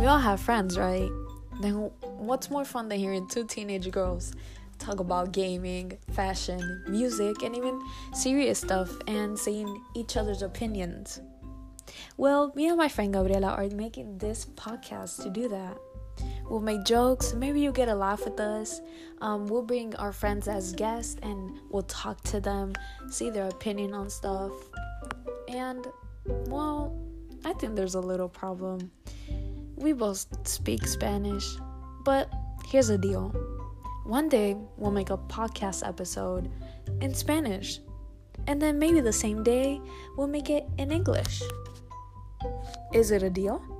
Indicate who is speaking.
Speaker 1: we all have friends, right? Then what's more fun than hearing two teenage girls talk about gaming, fashion, music, and even serious stuff and seeing each other's opinions? Well, me and my friend Gabriela are making this podcast to do that. We'll make jokes, maybe you'll get a laugh with us. Um, we'll bring our friends as guests and we'll talk to them, see their opinion on stuff. And, well, I think there's a little problem. We both speak Spanish, but here's the deal. One day we'll make a podcast episode in Spanish, and then maybe the same day we'll make it in English. Is it a deal?